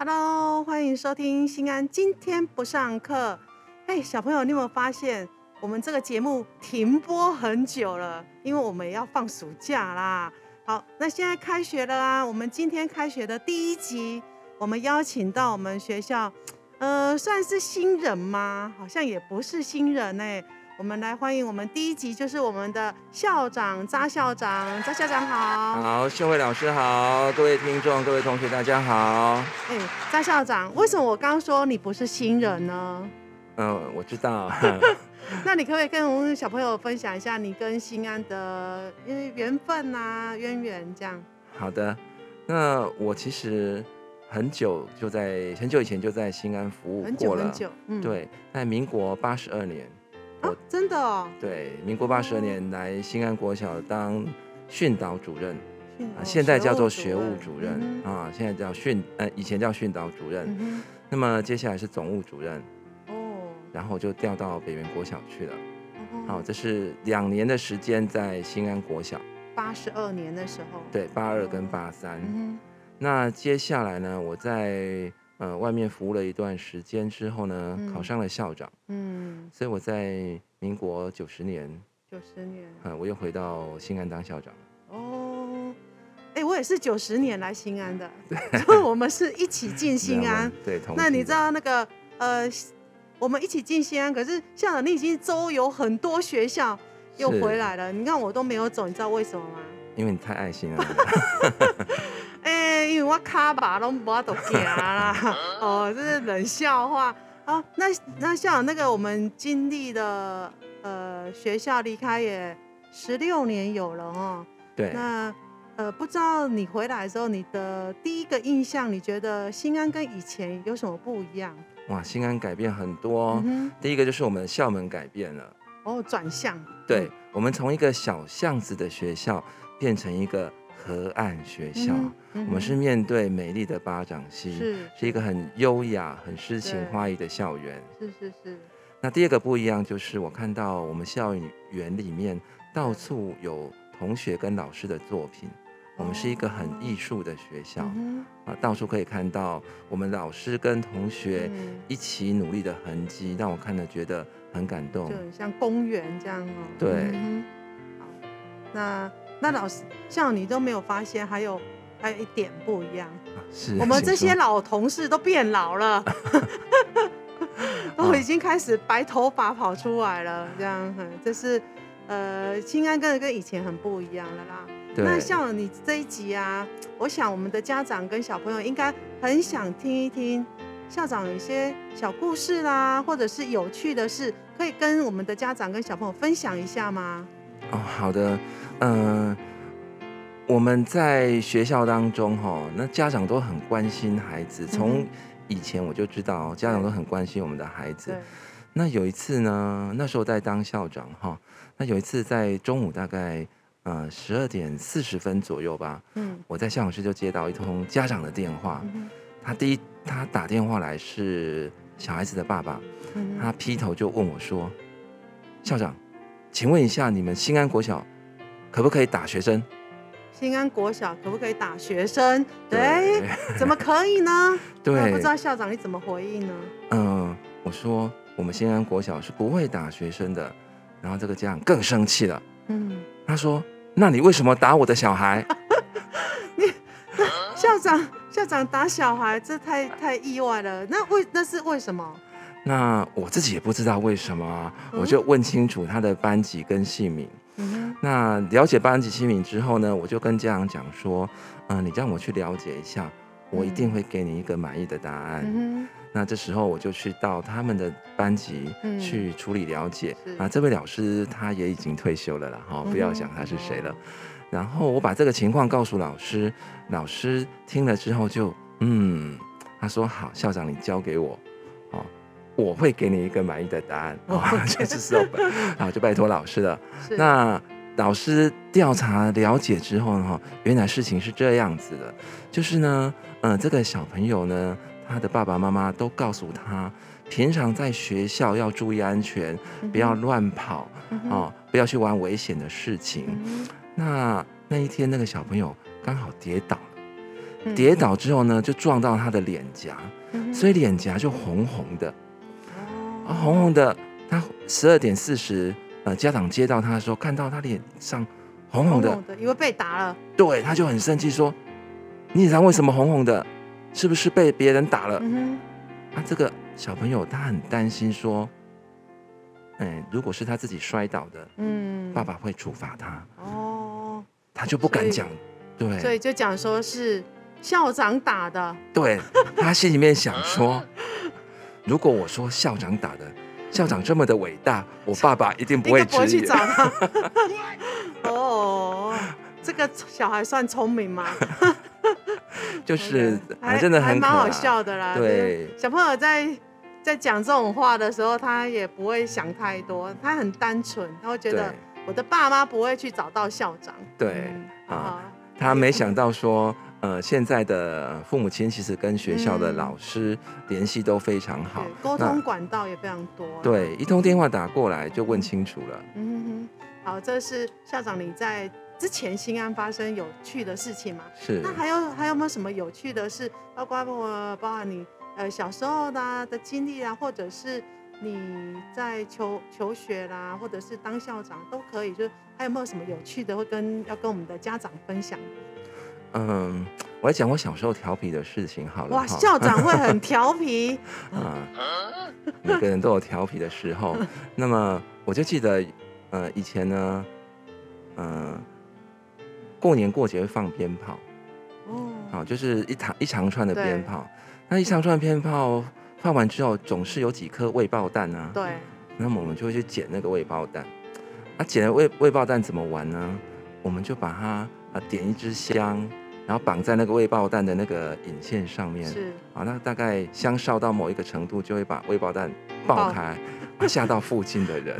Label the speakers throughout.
Speaker 1: Hello，欢迎收听新安今天不上课。哎，小朋友，你有没有发现我们这个节目停播很久了？因为我们要放暑假啦。好，那现在开学了啊，我们今天开学的第一集，我们邀请到我们学校，呃，算是新人吗？好像也不是新人哎。我们来欢迎我们第一集，就是我们的校长扎校长，扎校长好。
Speaker 2: 好，秀慧老师好，各位听众、各位同学大家好。
Speaker 1: 哎，扎校长，为什么我刚说你不是新人呢？
Speaker 2: 嗯，我知道。
Speaker 1: 那你可不可以跟我们小朋友分享一下你跟新安的因为缘分啊、渊源这样？
Speaker 2: 好的，那我其实很久就在很久以前就在新安服务过了，
Speaker 1: 很久，
Speaker 2: 嗯，对，在民国八十二年。
Speaker 1: 哦，真的哦。
Speaker 2: 对，民国八十二年来新安国小当训导主任，
Speaker 1: 啊，
Speaker 2: 现在叫做学务主任啊，现在叫训，呃，以前叫训导主任。那么接下来是总务主任，哦，然后就调到北园国小去了。好，这是两年的时间在新安国小。
Speaker 1: 八十二年的时候。
Speaker 2: 对，八二跟八三。那接下来呢，我在。呃，外面服务了一段时间之后呢，考上了校长。嗯，所以我在民国九十年，
Speaker 1: 九十年，
Speaker 2: 嗯，我又回到新安当校长。
Speaker 1: 哦，哎，我也是九十年来新安的，所以我们是一起进 新安。
Speaker 2: 对，
Speaker 1: 那你知道那个呃，我们一起进新安，可是校长你已经周游很多学校又回来了，你看我都没有走，你知道为什么吗？
Speaker 2: 因为你太爱心了。
Speaker 1: 我卡巴拢无法度行啦，哦，这是冷笑话。啊，那那像那个我们经历的呃学校离开也十六年有了哦。
Speaker 2: 对。
Speaker 1: 那呃不知道你回来的时候，你的第一个印象，你觉得新安跟以前有什么不一样？
Speaker 2: 哇，新安改变很多。第一个就是我们的校门改变了。
Speaker 1: 哦，转向。
Speaker 2: 对，我们从一个小巷子的学校变成一个。河岸学校，我们是面对美丽的巴掌溪，
Speaker 1: 是
Speaker 2: 是一个很优雅、很诗情画意的校园。
Speaker 1: 是是是。
Speaker 2: 那第二个不一样就是，我看到我们校园里面到处有同学跟老师的作品，我们是一个很艺术的学校啊，到处可以看到我们老师跟同学一起努力的痕迹，让我看了觉得很感动。
Speaker 1: 就像公园这样哦。
Speaker 2: 对。
Speaker 1: 好，那。那老师像你都没有发现，还有还有一点不一样，
Speaker 2: 是
Speaker 1: 我们这些老同事都变老了，都已经开始白头发跑出来了，这样，这是呃，青安跟跟以前很不一样了啦。那像你这一集啊，我想我们的家长跟小朋友应该很想听一听校长有一些小故事啦，或者是有趣的事，可以跟我们的家长跟小朋友分享一下吗？
Speaker 2: 哦，好的。嗯，我们在学校当中哈，那家长都很关心孩子。从以前我就知道，家长都很关心我们的孩子。那有一次呢，那时候在当校长哈，那有一次在中午大概呃十二点四十分左右吧，嗯，我在校长室就接到一通家长的电话。他第一他打电话来是小孩子的爸爸，他劈头就问我说：“校长，请问一下，你们新安国小？”可不可以打学生？
Speaker 1: 新安国小可不可以打学生？对，怎么可以呢？
Speaker 2: 对，
Speaker 1: 不知道校长你怎么回应呢？
Speaker 2: 嗯，我说我们新安国小是不会打学生的。然后这个家长更生气了。嗯，他说：“那你为什么打我的小孩？”
Speaker 1: 你 校长校长打小孩，这太太意外了。那为那是为什么？
Speaker 2: 那我自己也不知道为什么，我就问清楚他的班级跟姓名。那了解班级姓名之后呢，我就跟家长讲说，嗯，你让我去了解一下，我一定会给你一个满意的答案。那这时候我就去到他们的班级去处理了解。啊，这位老师他也已经退休了啦，哈，不要想他是谁了。然后我把这个情况告诉老师，老师听了之后就，嗯，他说好，校长你交给我。我会给你一个满意的答案，就是说，啊，就拜托老师了。那老师调查了解之后呢，哈，原来事情是这样子的，就是呢，嗯，这个小朋友呢，他的爸爸妈妈都告诉他，平常在学校要注意安全，不要乱跑，哦，不要去玩危险的事情。那那一天，那个小朋友刚好跌倒了，跌倒之后呢，就撞到他的脸颊，所以脸颊就红红的，啊，红红的。他十二点四十，呃，家长接到他的时候，看到他脸上红红的，
Speaker 1: 以为被打了，
Speaker 2: 对，他就很生气，说：“你脸上为什么红红的？是不是被别人打了？”啊，这个小朋友他很担心，说：“哎，如果是他自己摔倒的，嗯，爸爸会处罚他。”哦，他就不敢讲，对，
Speaker 1: 所以就讲说是校长打的。
Speaker 2: 对他心里面想说，如果我说校长打的。校长这么的伟大，我爸爸一定不会
Speaker 1: 不会去找他。哦，这个小孩算聪明吗？
Speaker 2: 就是真的很
Speaker 1: 蛮好笑的啦。
Speaker 2: 对，
Speaker 1: 小朋友在在讲这种话的时候，他也不会想太多，他很单纯，他会觉得我的爸妈不会去找到校长。
Speaker 2: 对啊，他没想到说。呃，现在的父母亲其实跟学校的老师联系都非常好，
Speaker 1: 沟通管道也非常多。
Speaker 2: 对，一通电话打过来就问清楚了。嗯
Speaker 1: 哼，好，这是校长你在之前新安发生有趣的事情吗？
Speaker 2: 是。
Speaker 1: 那还有还有没有什么有趣的事？包括包包含你呃小时候的的经历啊，或者是你在求求学啦，或者是当校长都可以。就是还有没有什么有趣的会跟要跟我们的家长分享？
Speaker 2: 嗯，我来讲我小时候调皮的事情好了。
Speaker 1: 哇，校长会很调皮 啊！
Speaker 2: 每个人都有调皮的时候。那么我就记得，呃，以前呢，嗯，过年过节会放鞭炮。哦。好，就是一长一长串的鞭炮。那一长串鞭炮放完之后，总是有几颗未爆弹啊。
Speaker 1: 对。
Speaker 2: 那么我们就会去捡那个未爆弹。啊，捡了未未爆弹怎么玩呢？我们就把它。啊，点一支香，然后绑在那个未爆弹的那个引线上面。
Speaker 1: 是
Speaker 2: 啊，那大概香烧到某一个程度，就会把未爆弹爆开，吓到附近的人。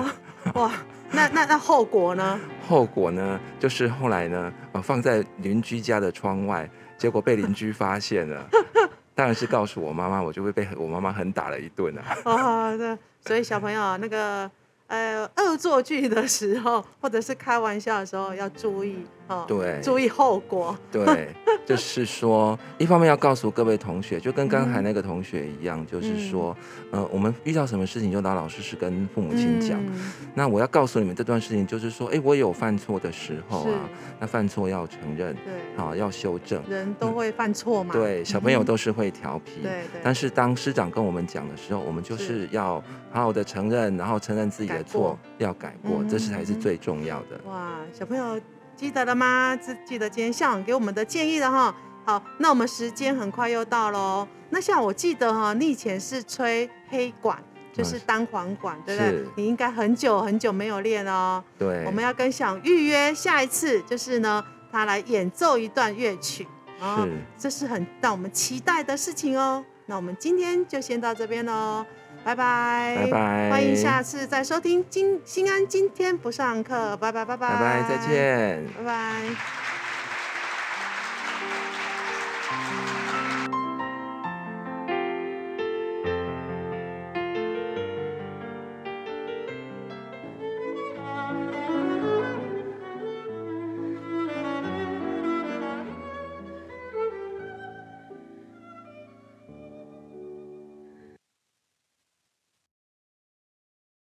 Speaker 1: 哇，那那那后果呢？
Speaker 2: 后果呢，就是后来呢，呃，放在邻居家的窗外，结果被邻居发现了，当然是告诉我妈妈，我就会被我妈妈狠打了一顿啊。
Speaker 1: 哦，对，所以小朋友那个。呃，恶作剧的时候，或者是开玩笑的时候，要注意哦，
Speaker 2: 对，
Speaker 1: 注意后果。
Speaker 2: 对，就是说，一方面要告诉各位同学，就跟刚才那个同学一样，就是说，呃，我们遇到什么事情就老老实实跟父母亲讲。那我要告诉你们这段事情，就是说，哎，我有犯错的时候啊，那犯错要承认，
Speaker 1: 对，
Speaker 2: 好要修正。
Speaker 1: 人都会犯错嘛，
Speaker 2: 对，小朋友都是会调皮，
Speaker 1: 对。
Speaker 2: 但是当师长跟我们讲的时候，我们就是要好好的承认，然后承认自己的。错要改过，这是才是最重要的。
Speaker 1: 哇，小朋友记得了吗？记记得今天校长给我们的建议了哈。好，那我们时间很快又到喽。那像我记得哈，你以前是吹黑管，就是单簧管，对不对？你应该很久很久没有练哦。
Speaker 2: 对。
Speaker 1: 我们要跟想预约下一次，就是呢，他来演奏一段乐曲。
Speaker 2: 是。
Speaker 1: 这是很让我们期待的事情哦。那我们今天就先到这边喽。拜拜，
Speaker 2: 拜拜，
Speaker 1: 欢迎下次再收听。今新安今天不上课，拜拜拜拜，
Speaker 2: 拜拜再见，
Speaker 1: 拜拜。